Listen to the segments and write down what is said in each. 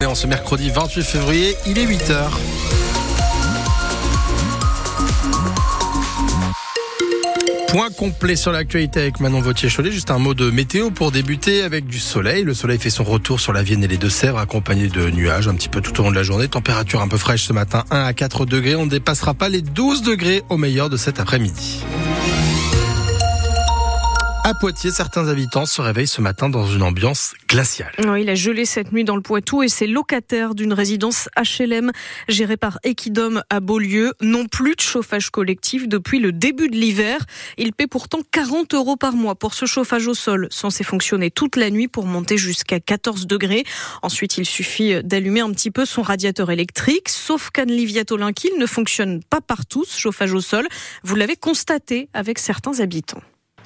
Et en ce mercredi 28 février, il est 8h. Point complet sur l'actualité avec Manon Vautier-Cholet. Juste un mot de météo pour débuter avec du soleil. Le soleil fait son retour sur la Vienne et les Deux-Sèvres accompagné de nuages un petit peu tout au long de la journée. Température un peu fraîche ce matin, 1 à 4 degrés. On ne dépassera pas les 12 degrés au meilleur de cet après-midi. À Poitiers, certains habitants se réveillent ce matin dans une ambiance glaciale. Il a gelé cette nuit dans le Poitou et ses locataires d'une résidence HLM gérée par Equidom à Beaulieu n'ont plus de chauffage collectif depuis le début de l'hiver. Ils paient pourtant 40 euros par mois pour ce chauffage au sol, censé fonctionner toute la nuit pour monter jusqu'à 14 degrés. Ensuite, il suffit d'allumer un petit peu son radiateur électrique, sauf qu'Anne Livia Tolinquil ne fonctionne pas partout, ce chauffage au sol. Vous l'avez constaté avec certains habitants.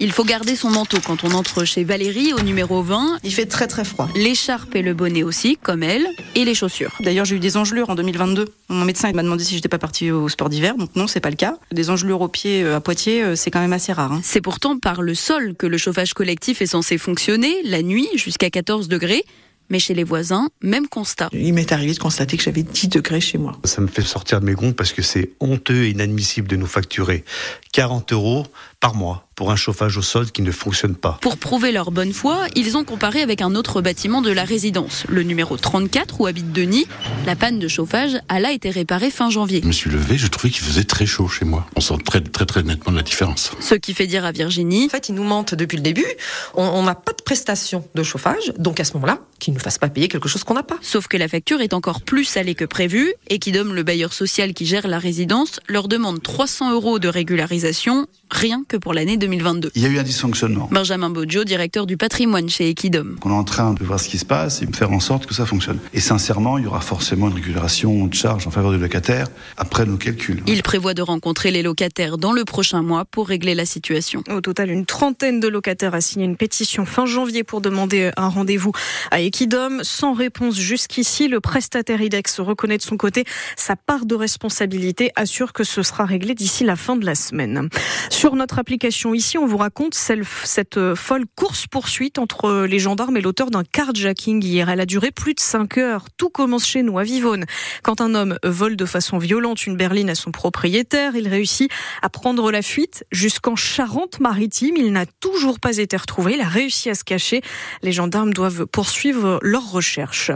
Il faut garder son manteau quand on entre chez Valérie au numéro 20. Il fait très très froid. L'écharpe et le bonnet aussi, comme elle, et les chaussures. D'ailleurs, j'ai eu des engelures en 2022. Mon médecin m'a demandé si j'étais pas partie au sport d'hiver, donc non, c'est pas le cas. Des engelures aux pieds euh, à Poitiers, euh, c'est quand même assez rare. Hein. C'est pourtant par le sol que le chauffage collectif est censé fonctionner, la nuit jusqu'à 14 degrés. Mais chez les voisins, même constat. Il m'est arrivé de constater que j'avais 10 degrés chez moi. Ça me fait sortir de mes gonds parce que c'est honteux et inadmissible de nous facturer 40 euros par mois pour un chauffage au sol qui ne fonctionne pas. Pour prouver leur bonne foi, ils ont comparé avec un autre bâtiment de la résidence, le numéro 34 où habite Denis. La panne de chauffage a là été réparée fin janvier. Je me suis levé, je trouvais qu'il faisait très chaud chez moi. On sent très très très nettement la différence. Ce qui fait dire à Virginie. En fait, ils nous mentent depuis le début. On n'a pas de prestation de chauffage, donc à ce moment-là, qu'ils ne nous fassent pas payer quelque chose qu'on n'a pas. Sauf que la facture est encore plus salée que prévu et qui donne le bailleur social qui gère la résidence leur demande 300 euros de régularisation, rien que pour l'année 2022. Il y a eu un dysfonctionnement. Benjamin Boggio, directeur du patrimoine chez Equidom. On est en train de voir ce qui se passe et de faire en sorte que ça fonctionne. Et sincèrement, il y aura forcément une régulation de charges en faveur du locataire après nos calculs. Il prévoit de rencontrer les locataires dans le prochain mois pour régler la situation. Au total, une trentaine de locataires a signé une pétition fin janvier pour demander un rendez-vous à Equidom. Sans réponse jusqu'ici, le prestataire IDEX reconnaît de son côté sa part de responsabilité, assure que ce sera réglé d'ici la fin de la semaine. Sur notre application ici, on vous raconte cette euh, folle course-poursuite entre les gendarmes et l'auteur d'un carjacking hier. Elle a duré plus de 5 heures. Tout commence chez nous, à Vivonne. Quand un homme vole de façon violente une berline à son propriétaire, il réussit à prendre la fuite jusqu'en Charente-Maritime. Il n'a toujours pas été retrouvé. Il a réussi à se cacher. Les gendarmes doivent poursuivre leurs recherches.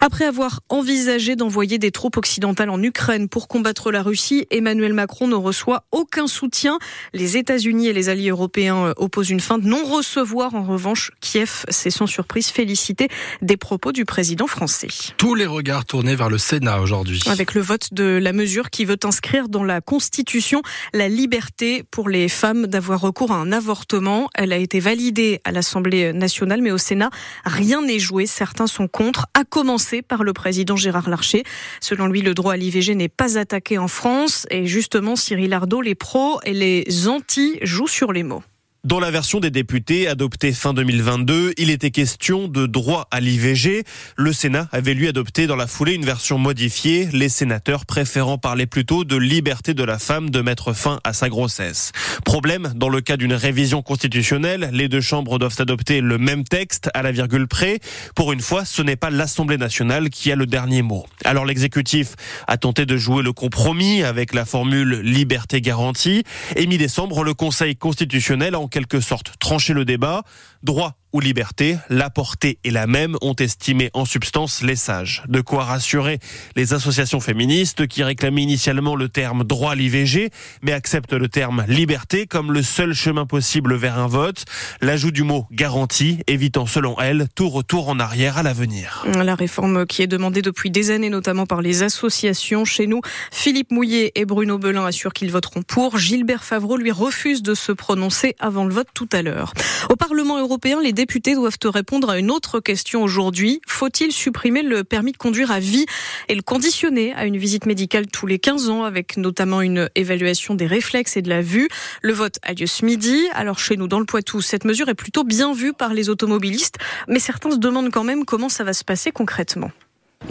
Après avoir envisagé d'envoyer des troupes occidentales en Ukraine pour combattre la Russie, Emmanuel Macron ne reçoit aucun soutien. Les États-Unis et les alliés européens euh, opposent une fin de non-recevoir. En revanche, Kiev s'est sans surprise félicité des propos du président français. Tous les regards tournés vers le Sénat aujourd'hui. Avec le vote de la mesure qui veut inscrire dans la Constitution la liberté pour les femmes d'avoir recours à un avortement. Elle a été validée à l'Assemblée nationale, mais au Sénat, rien n'est joué. Certains sont contre, à commencer par le président Gérard Larcher. Selon lui, le droit à l'IVG n'est pas attaqué en France. Et justement, Cyril Ardo, les pros et les anti jouent sur les mots. Dans la version des députés adoptée fin 2022, il était question de droit à l'IVG. Le Sénat avait lui adopté dans la foulée une version modifiée, les sénateurs préférant parler plutôt de liberté de la femme de mettre fin à sa grossesse. Problème, dans le cas d'une révision constitutionnelle, les deux chambres doivent adopter le même texte à la virgule près. Pour une fois, ce n'est pas l'Assemblée nationale qui a le dernier mot. Alors l'exécutif a tenté de jouer le compromis avec la formule liberté garantie et mi-décembre, le Conseil constitutionnel en quelque sorte trancher le débat. Droit ou liberté, la portée est la même, ont estimé en substance les sages. De quoi rassurer les associations féministes qui réclamaient initialement le terme droit à l'IVG, mais acceptent le terme liberté comme le seul chemin possible vers un vote. L'ajout du mot garantie, évitant selon elles tout retour en arrière à l'avenir. La réforme qui est demandée depuis des années, notamment par les associations chez nous, Philippe Mouillet et Bruno Belin assurent qu'ils voteront pour. Gilbert Favreau lui refuse de se prononcer avant le vote tout à l'heure. Au Parlement européen, les députés doivent répondre à une autre question aujourd'hui. Faut-il supprimer le permis de conduire à vie et le conditionner à une visite médicale tous les 15 ans avec notamment une évaluation des réflexes et de la vue? Le vote a lieu ce midi. Alors chez nous, dans le Poitou, cette mesure est plutôt bien vue par les automobilistes, mais certains se demandent quand même comment ça va se passer concrètement.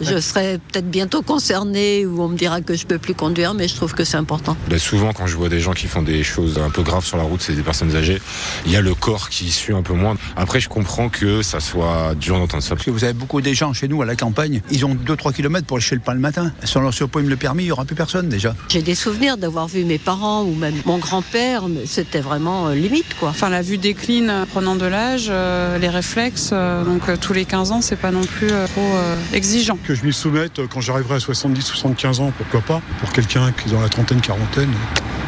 Je serai peut-être bientôt concernée où on me dira que je peux plus conduire, mais je trouve que c'est important. Là, souvent, quand je vois des gens qui font des choses un peu graves sur la route, c'est des personnes âgées. Il y a le corps qui suit un peu moins. Après, je comprends que ça soit dur d'entendre ça. Parce que vous avez beaucoup des gens chez nous à la campagne, ils ont 2-3 km pour aller chez le pain le matin. Si on leur surprime le permis, il n'y aura plus personne déjà. J'ai des souvenirs d'avoir vu mes parents ou même mon grand-père, mais c'était vraiment euh, limite quoi. Enfin, la vue décline euh, prenant de l'âge, euh, les réflexes, euh, donc euh, tous les 15 ans, c'est pas non plus euh, trop euh, exigeant. Que je m'y soumette euh, quand j'arriverai à 70, 75 ans, pourquoi pas. Pour quelqu'un qui est dans la trentaine, quarantaine,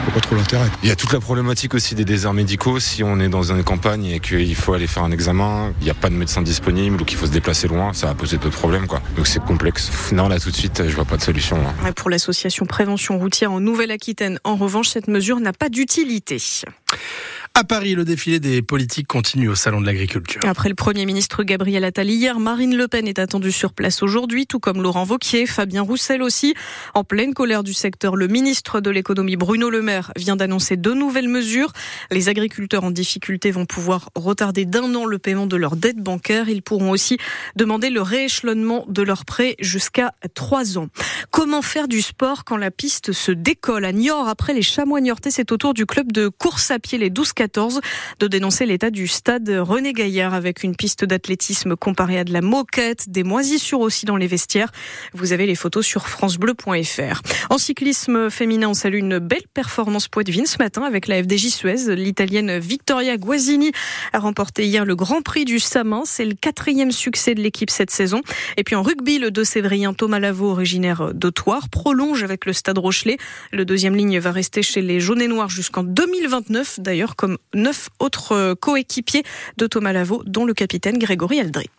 vois pas trop l'intérêt. Il y a toute la problématique aussi des déserts médicaux. Si on est dans une campagne et qu'il faut aller faire un examen, il n'y a pas de médecin disponible ou qu'il faut se déplacer loin, ça va poser d'autres problèmes. Quoi. Donc c'est complexe. Non, là tout de suite, je vois pas de solution. Là. Ouais, Pour l'association Prévention routière en Nouvelle-Aquitaine, en revanche, cette mesure n'a pas d'utilité. À Paris, le défilé des politiques continue au Salon de l'Agriculture. Après le Premier ministre Gabriel Attal hier, Marine Le Pen est attendue sur place aujourd'hui, tout comme Laurent Vauquier, Fabien Roussel aussi. En pleine colère du secteur, le ministre de l'économie Bruno Le Maire vient d'annoncer deux nouvelles mesures. Les agriculteurs en difficulté vont pouvoir retarder d'un an le paiement de leurs dettes bancaires. Ils pourront aussi demander le rééchelonnement de leurs prêts jusqu'à trois ans. Comment faire du sport quand la piste se décolle? À Niort après les chamois niortais C'est au tour du club de course à pied les 12-14 de dénoncer l'état du stade René Gaillard avec une piste d'athlétisme comparée à de la moquette, des moisissures aussi dans les vestiaires. Vous avez les photos sur francebleu.fr. En cyclisme féminin, on salue une belle performance poitevine ce matin avec la FDJ Suez. L'italienne Victoria Guasini a remporté hier le Grand Prix du Samin. C'est le quatrième succès de l'équipe cette saison. Et puis en rugby, le 2 Sévrien Thomas Lavaux, originaire de prolonge avec le Stade Rochelet. Le deuxième ligne va rester chez les jaunes et noirs jusqu'en 2029, d'ailleurs neuf autres coéquipiers de Thomas Lavaux, dont le capitaine Grégory Aldrit.